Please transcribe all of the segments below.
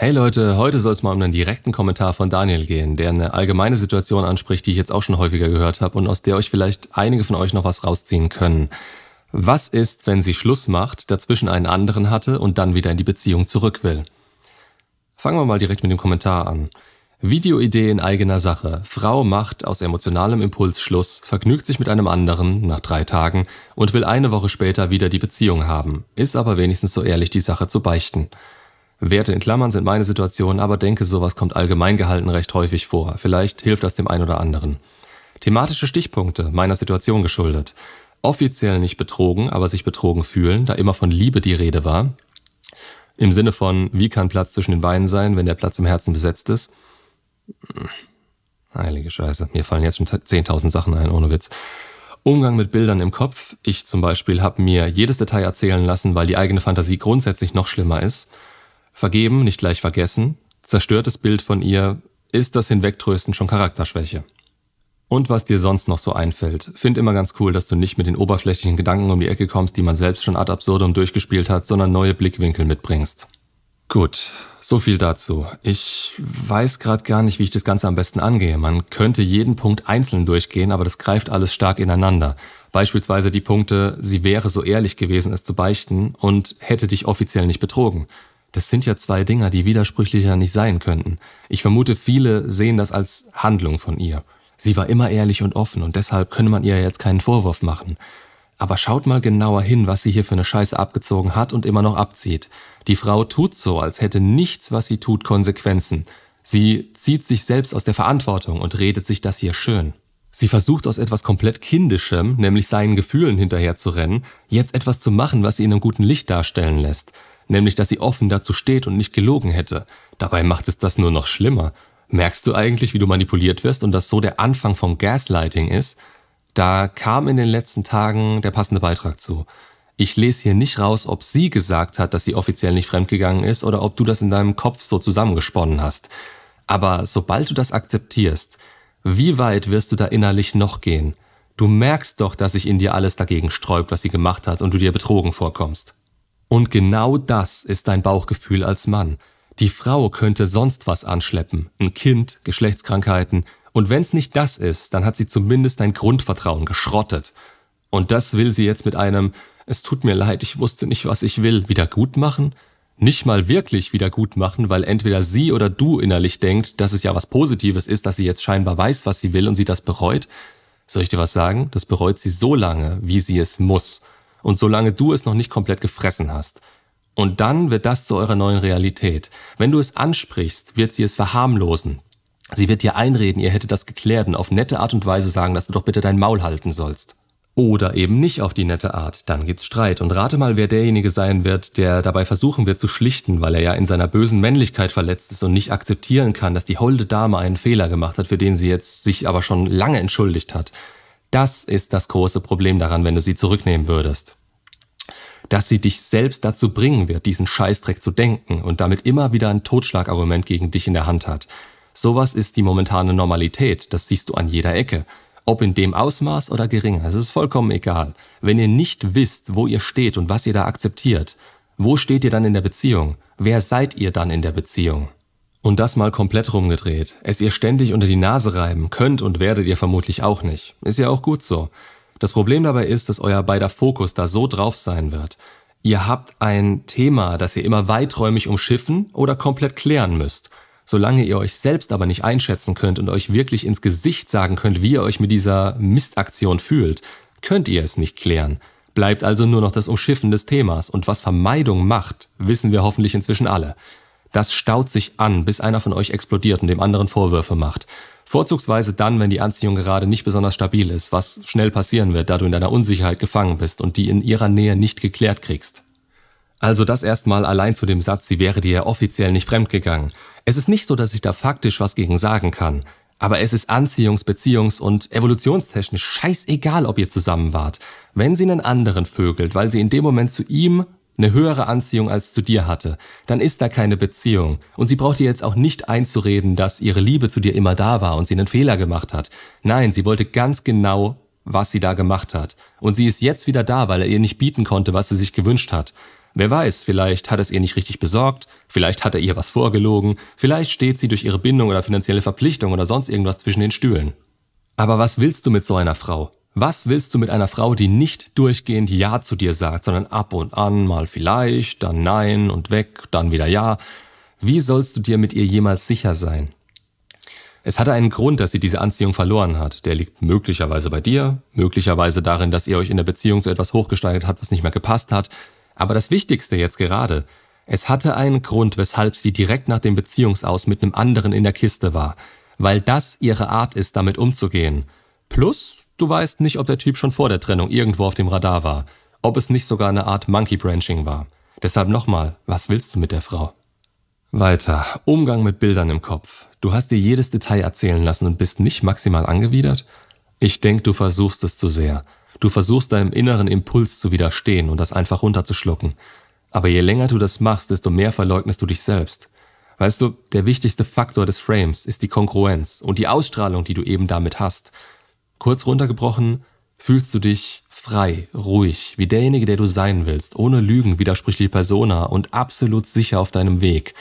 Hey Leute, heute soll es mal um einen direkten Kommentar von Daniel gehen, der eine allgemeine Situation anspricht, die ich jetzt auch schon häufiger gehört habe und aus der euch vielleicht einige von euch noch was rausziehen können. Was ist, wenn sie Schluss macht, dazwischen einen anderen hatte und dann wieder in die Beziehung zurück will? Fangen wir mal direkt mit dem Kommentar an. Videoidee in eigener Sache. Frau macht aus emotionalem Impuls Schluss, vergnügt sich mit einem anderen nach drei Tagen und will eine Woche später wieder die Beziehung haben, ist aber wenigstens so ehrlich, die Sache zu beichten. Werte in Klammern sind meine Situation, aber denke, sowas kommt allgemein gehalten recht häufig vor. Vielleicht hilft das dem einen oder anderen. Thematische Stichpunkte meiner Situation geschuldet. Offiziell nicht betrogen, aber sich betrogen fühlen, da immer von Liebe die Rede war. Im Sinne von, wie kann Platz zwischen den Beinen sein, wenn der Platz im Herzen besetzt ist? Heilige Scheiße, mir fallen jetzt schon 10.000 Sachen ein, ohne Witz. Umgang mit Bildern im Kopf. Ich zum Beispiel habe mir jedes Detail erzählen lassen, weil die eigene Fantasie grundsätzlich noch schlimmer ist. Vergeben, nicht gleich vergessen. Zerstörtes Bild von ihr. Ist das Hinwegtrösten schon Charakterschwäche? Und was dir sonst noch so einfällt. Find immer ganz cool, dass du nicht mit den oberflächlichen Gedanken um die Ecke kommst, die man selbst schon ad absurdum durchgespielt hat, sondern neue Blickwinkel mitbringst. Gut, so viel dazu. Ich weiß gerade gar nicht, wie ich das Ganze am besten angehe. Man könnte jeden Punkt einzeln durchgehen, aber das greift alles stark ineinander. Beispielsweise die Punkte, sie wäre so ehrlich gewesen, es zu beichten und hätte dich offiziell nicht betrogen. Das sind ja zwei Dinger, die widersprüchlicher nicht sein könnten. Ich vermute, viele sehen das als Handlung von ihr. Sie war immer ehrlich und offen und deshalb könne man ihr jetzt keinen Vorwurf machen. Aber schaut mal genauer hin, was sie hier für eine Scheiße abgezogen hat und immer noch abzieht. Die Frau tut so, als hätte nichts, was sie tut, Konsequenzen. Sie zieht sich selbst aus der Verantwortung und redet sich das hier schön. Sie versucht aus etwas komplett Kindischem, nämlich seinen Gefühlen hinterherzurennen, jetzt etwas zu machen, was sie in einem guten Licht darstellen lässt nämlich dass sie offen dazu steht und nicht gelogen hätte. Dabei macht es das nur noch schlimmer. Merkst du eigentlich, wie du manipuliert wirst und dass so der Anfang vom Gaslighting ist? Da kam in den letzten Tagen der passende Beitrag zu. Ich lese hier nicht raus, ob sie gesagt hat, dass sie offiziell nicht fremdgegangen ist oder ob du das in deinem Kopf so zusammengesponnen hast. Aber sobald du das akzeptierst, wie weit wirst du da innerlich noch gehen? Du merkst doch, dass sich in dir alles dagegen sträubt, was sie gemacht hat und du dir betrogen vorkommst. Und genau das ist dein Bauchgefühl als Mann. Die Frau könnte sonst was anschleppen, ein Kind, Geschlechtskrankheiten, und wenn's nicht das ist, dann hat sie zumindest dein Grundvertrauen geschrottet. Und das will sie jetzt mit einem Es tut mir leid, ich wusste nicht, was ich will, wieder gut machen? Nicht mal wirklich wieder gut machen, weil entweder sie oder du innerlich denkt, dass es ja was Positives ist, dass sie jetzt scheinbar weiß, was sie will und sie das bereut. Soll ich dir was sagen? Das bereut sie so lange, wie sie es muss und solange du es noch nicht komplett gefressen hast. Und dann wird das zu eurer neuen Realität. Wenn du es ansprichst, wird sie es verharmlosen. Sie wird dir einreden, ihr hättet das geklärt und auf nette Art und Weise sagen, dass du doch bitte dein Maul halten sollst. Oder eben nicht auf die nette Art, dann gibt's Streit. Und rate mal, wer derjenige sein wird, der dabei versuchen wird zu schlichten, weil er ja in seiner bösen Männlichkeit verletzt ist und nicht akzeptieren kann, dass die holde Dame einen Fehler gemacht hat, für den sie jetzt sich aber schon lange entschuldigt hat. Das ist das große Problem daran, wenn du sie zurücknehmen würdest. Dass sie dich selbst dazu bringen wird, diesen Scheißdreck zu denken und damit immer wieder ein Totschlagargument gegen dich in der Hand hat. Sowas ist die momentane Normalität, das siehst du an jeder Ecke. Ob in dem Ausmaß oder geringer, es ist vollkommen egal. Wenn ihr nicht wisst, wo ihr steht und was ihr da akzeptiert, wo steht ihr dann in der Beziehung? Wer seid ihr dann in der Beziehung? Und das mal komplett rumgedreht. Es ihr ständig unter die Nase reiben könnt und werdet ihr vermutlich auch nicht. Ist ja auch gut so. Das Problem dabei ist, dass euer beider Fokus da so drauf sein wird. Ihr habt ein Thema, das ihr immer weiträumig umschiffen oder komplett klären müsst. Solange ihr euch selbst aber nicht einschätzen könnt und euch wirklich ins Gesicht sagen könnt, wie ihr euch mit dieser Mistaktion fühlt, könnt ihr es nicht klären. Bleibt also nur noch das Umschiffen des Themas und was Vermeidung macht, wissen wir hoffentlich inzwischen alle. Das staut sich an, bis einer von euch explodiert und dem anderen Vorwürfe macht. Vorzugsweise dann, wenn die Anziehung gerade nicht besonders stabil ist, was schnell passieren wird, da du in deiner Unsicherheit gefangen bist und die in ihrer Nähe nicht geklärt kriegst. Also das erstmal allein zu dem Satz, sie wäre dir offiziell nicht fremdgegangen. Es ist nicht so, dass ich da faktisch was gegen sagen kann. Aber es ist anziehungs-, beziehungs- und evolutionstechnisch scheißegal, ob ihr zusammen wart. Wenn sie einen anderen vögelt, weil sie in dem Moment zu ihm eine höhere Anziehung als zu dir hatte, dann ist da keine Beziehung. Und sie braucht dir jetzt auch nicht einzureden, dass ihre Liebe zu dir immer da war und sie einen Fehler gemacht hat. Nein, sie wollte ganz genau, was sie da gemacht hat. Und sie ist jetzt wieder da, weil er ihr nicht bieten konnte, was sie sich gewünscht hat. Wer weiß, vielleicht hat es ihr nicht richtig besorgt, vielleicht hat er ihr was vorgelogen, vielleicht steht sie durch ihre Bindung oder finanzielle Verpflichtung oder sonst irgendwas zwischen den Stühlen. Aber was willst du mit so einer Frau? Was willst du mit einer Frau, die nicht durchgehend Ja zu dir sagt, sondern ab und an mal vielleicht, dann Nein und weg, dann wieder Ja? Wie sollst du dir mit ihr jemals sicher sein? Es hatte einen Grund, dass sie diese Anziehung verloren hat. Der liegt möglicherweise bei dir, möglicherweise darin, dass ihr euch in der Beziehung zu etwas hochgesteigert hat, was nicht mehr gepasst hat. Aber das Wichtigste jetzt gerade, es hatte einen Grund, weshalb sie direkt nach dem Beziehungsaus mit einem anderen in der Kiste war. Weil das ihre Art ist, damit umzugehen. Plus, du weißt nicht, ob der Typ schon vor der Trennung irgendwo auf dem Radar war. Ob es nicht sogar eine Art Monkey Branching war. Deshalb nochmal, was willst du mit der Frau? Weiter. Umgang mit Bildern im Kopf. Du hast dir jedes Detail erzählen lassen und bist nicht maximal angewidert? Ich denke, du versuchst es zu sehr. Du versuchst deinem inneren Impuls zu widerstehen und das einfach runterzuschlucken. Aber je länger du das machst, desto mehr verleugnest du dich selbst. Weißt du, der wichtigste Faktor des Frames ist die Kongruenz und die Ausstrahlung, die du eben damit hast. Kurz runtergebrochen, fühlst du dich frei, ruhig, wie derjenige, der du sein willst, ohne Lügen, widersprüchliche Persona und absolut sicher auf deinem Weg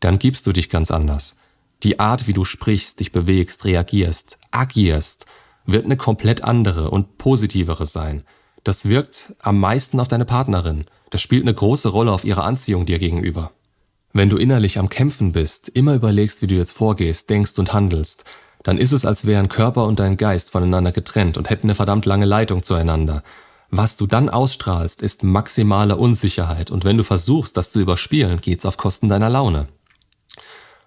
dann gibst du dich ganz anders. Die Art, wie du sprichst, dich bewegst, reagierst, agierst, wird eine komplett andere und positivere sein. Das wirkt am meisten auf deine Partnerin. Das spielt eine große Rolle auf ihre Anziehung dir gegenüber. Wenn du innerlich am Kämpfen bist, immer überlegst, wie du jetzt vorgehst, denkst und handelst, dann ist es, als wären Körper und dein Geist voneinander getrennt und hätten eine verdammt lange Leitung zueinander. Was du dann ausstrahlst, ist maximale Unsicherheit und wenn du versuchst, das zu überspielen, geht's auf Kosten deiner Laune.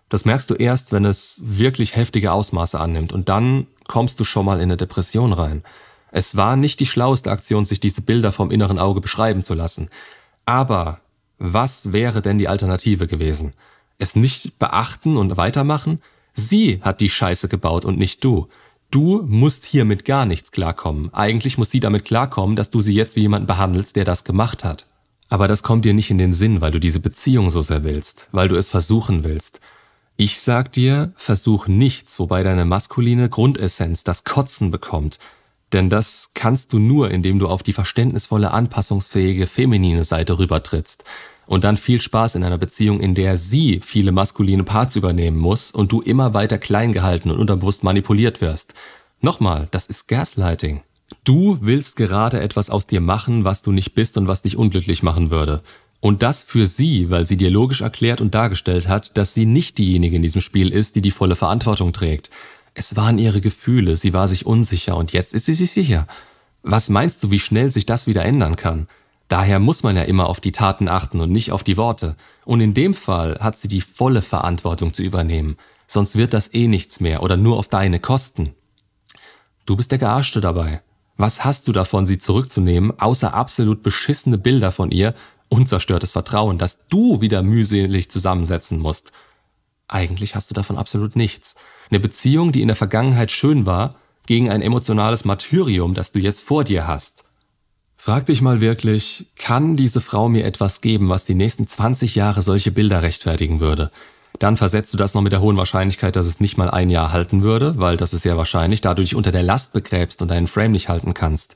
Das merkst du erst, wenn es wirklich heftige Ausmaße annimmt und dann kommst du schon mal in eine Depression rein. Es war nicht die schlaueste Aktion, sich diese Bilder vom inneren Auge beschreiben zu lassen. Aber was wäre denn die Alternative gewesen? Es nicht beachten und weitermachen? Sie hat die Scheiße gebaut und nicht du. Du musst hier mit gar nichts klarkommen. Eigentlich muss sie damit klarkommen, dass du sie jetzt wie jemanden behandelst, der das gemacht hat. Aber das kommt dir nicht in den Sinn, weil du diese Beziehung so sehr willst, weil du es versuchen willst. Ich sag dir, versuch nichts, wobei deine maskuline Grundessenz das Kotzen bekommt. Denn das kannst du nur, indem du auf die verständnisvolle, anpassungsfähige, feminine Seite rübertrittst. Und dann viel Spaß in einer Beziehung, in der sie viele maskuline Parts übernehmen muss und du immer weiter klein gehalten und unterbewusst manipuliert wirst. Nochmal, das ist Gaslighting. Du willst gerade etwas aus dir machen, was du nicht bist und was dich unglücklich machen würde. Und das für sie, weil sie dir logisch erklärt und dargestellt hat, dass sie nicht diejenige in diesem Spiel ist, die die volle Verantwortung trägt. Es waren ihre Gefühle, sie war sich unsicher und jetzt ist sie sich sicher. Was meinst du, wie schnell sich das wieder ändern kann? Daher muss man ja immer auf die Taten achten und nicht auf die Worte. Und in dem Fall hat sie die volle Verantwortung zu übernehmen. Sonst wird das eh nichts mehr oder nur auf deine Kosten. Du bist der Gearschte dabei. Was hast du davon, sie zurückzunehmen, außer absolut beschissene Bilder von ihr unzerstörtes Vertrauen, das du wieder mühselig zusammensetzen musst. Eigentlich hast du davon absolut nichts. Eine Beziehung, die in der Vergangenheit schön war, gegen ein emotionales Martyrium, das du jetzt vor dir hast. Frag dich mal wirklich, kann diese Frau mir etwas geben, was die nächsten 20 Jahre solche Bilder rechtfertigen würde? Dann versetzt du das noch mit der hohen Wahrscheinlichkeit, dass es nicht mal ein Jahr halten würde, weil das ist sehr wahrscheinlich, da du dich unter der Last begräbst und deinen Frame nicht halten kannst.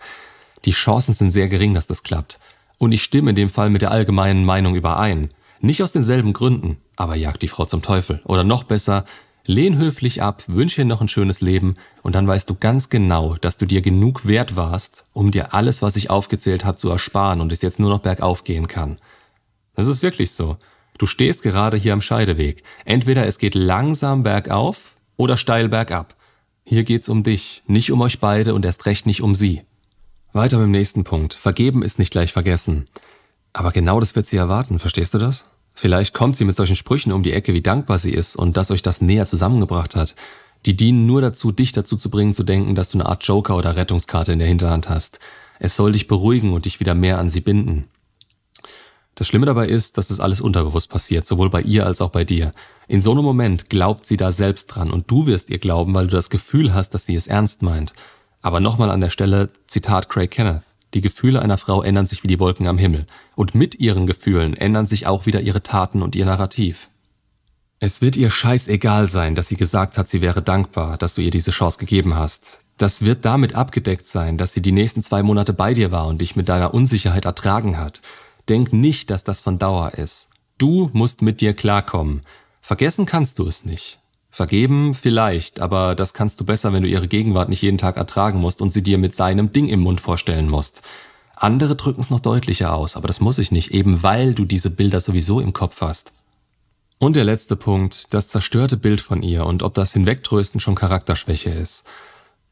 Die Chancen sind sehr gering, dass das klappt. Und ich stimme in dem Fall mit der allgemeinen Meinung überein. Nicht aus denselben Gründen, aber jag die Frau zum Teufel. Oder noch besser, lehn höflich ab, wünsch ihr noch ein schönes Leben und dann weißt du ganz genau, dass du dir genug wert warst, um dir alles, was ich aufgezählt habe, zu ersparen und es jetzt nur noch bergauf gehen kann. Das ist wirklich so. Du stehst gerade hier am Scheideweg. Entweder es geht langsam bergauf oder steil bergab. Hier geht's um dich, nicht um euch beide und erst recht nicht um sie. Weiter mit dem nächsten Punkt. Vergeben ist nicht gleich vergessen. Aber genau das wird sie erwarten, verstehst du das? Vielleicht kommt sie mit solchen Sprüchen um die Ecke, wie dankbar sie ist und dass euch das näher zusammengebracht hat. Die dienen nur dazu, dich dazu zu bringen, zu denken, dass du eine Art Joker oder Rettungskarte in der Hinterhand hast. Es soll dich beruhigen und dich wieder mehr an sie binden. Das Schlimme dabei ist, dass das alles unterbewusst passiert, sowohl bei ihr als auch bei dir. In so einem Moment glaubt sie da selbst dran und du wirst ihr glauben, weil du das Gefühl hast, dass sie es ernst meint. Aber nochmal an der Stelle Zitat Craig Kenneth. Die Gefühle einer Frau ändern sich wie die Wolken am Himmel. Und mit ihren Gefühlen ändern sich auch wieder ihre Taten und ihr Narrativ. Es wird ihr scheißegal sein, dass sie gesagt hat, sie wäre dankbar, dass du ihr diese Chance gegeben hast. Das wird damit abgedeckt sein, dass sie die nächsten zwei Monate bei dir war und dich mit deiner Unsicherheit ertragen hat. Denk nicht, dass das von Dauer ist. Du musst mit dir klarkommen. Vergessen kannst du es nicht. Vergeben vielleicht, aber das kannst du besser, wenn du ihre Gegenwart nicht jeden Tag ertragen musst und sie dir mit seinem Ding im Mund vorstellen musst. Andere drücken es noch deutlicher aus, aber das muss ich nicht, eben weil du diese Bilder sowieso im Kopf hast. Und der letzte Punkt, das zerstörte Bild von ihr und ob das Hinwegtrösten schon Charakterschwäche ist.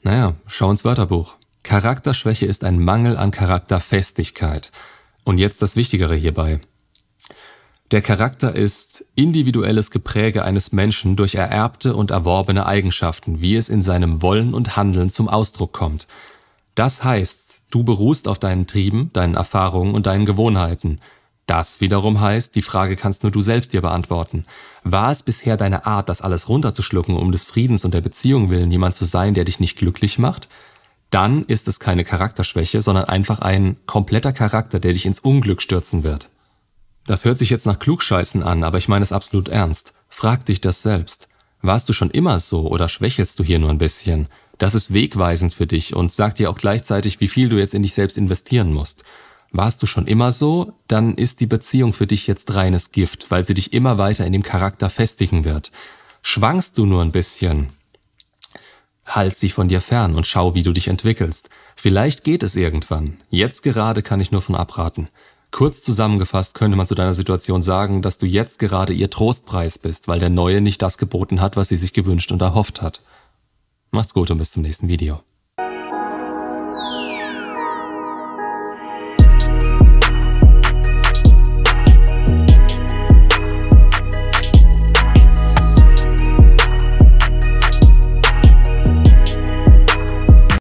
Naja, schau ins Wörterbuch. Charakterschwäche ist ein Mangel an Charakterfestigkeit. Und jetzt das Wichtigere hierbei. Der Charakter ist individuelles Gepräge eines Menschen durch ererbte und erworbene Eigenschaften, wie es in seinem Wollen und Handeln zum Ausdruck kommt. Das heißt, du beruhst auf deinen Trieben, deinen Erfahrungen und deinen Gewohnheiten. Das wiederum heißt, die Frage kannst nur du selbst dir beantworten. War es bisher deine Art, das alles runterzuschlucken, um des Friedens und der Beziehung willen jemand zu sein, der dich nicht glücklich macht? Dann ist es keine Charakterschwäche, sondern einfach ein kompletter Charakter, der dich ins Unglück stürzen wird. Das hört sich jetzt nach Klugscheißen an, aber ich meine es absolut ernst. Frag dich das selbst. Warst du schon immer so oder schwächelst du hier nur ein bisschen? Das ist wegweisend für dich und sagt dir auch gleichzeitig, wie viel du jetzt in dich selbst investieren musst. Warst du schon immer so, dann ist die Beziehung für dich jetzt reines Gift, weil sie dich immer weiter in dem Charakter festigen wird. Schwankst du nur ein bisschen, halt sie von dir fern und schau, wie du dich entwickelst. Vielleicht geht es irgendwann. Jetzt gerade kann ich nur von abraten. Kurz zusammengefasst könnte man zu deiner Situation sagen, dass du jetzt gerade ihr Trostpreis bist, weil der Neue nicht das geboten hat, was sie sich gewünscht und erhofft hat. Macht's gut und bis zum nächsten Video.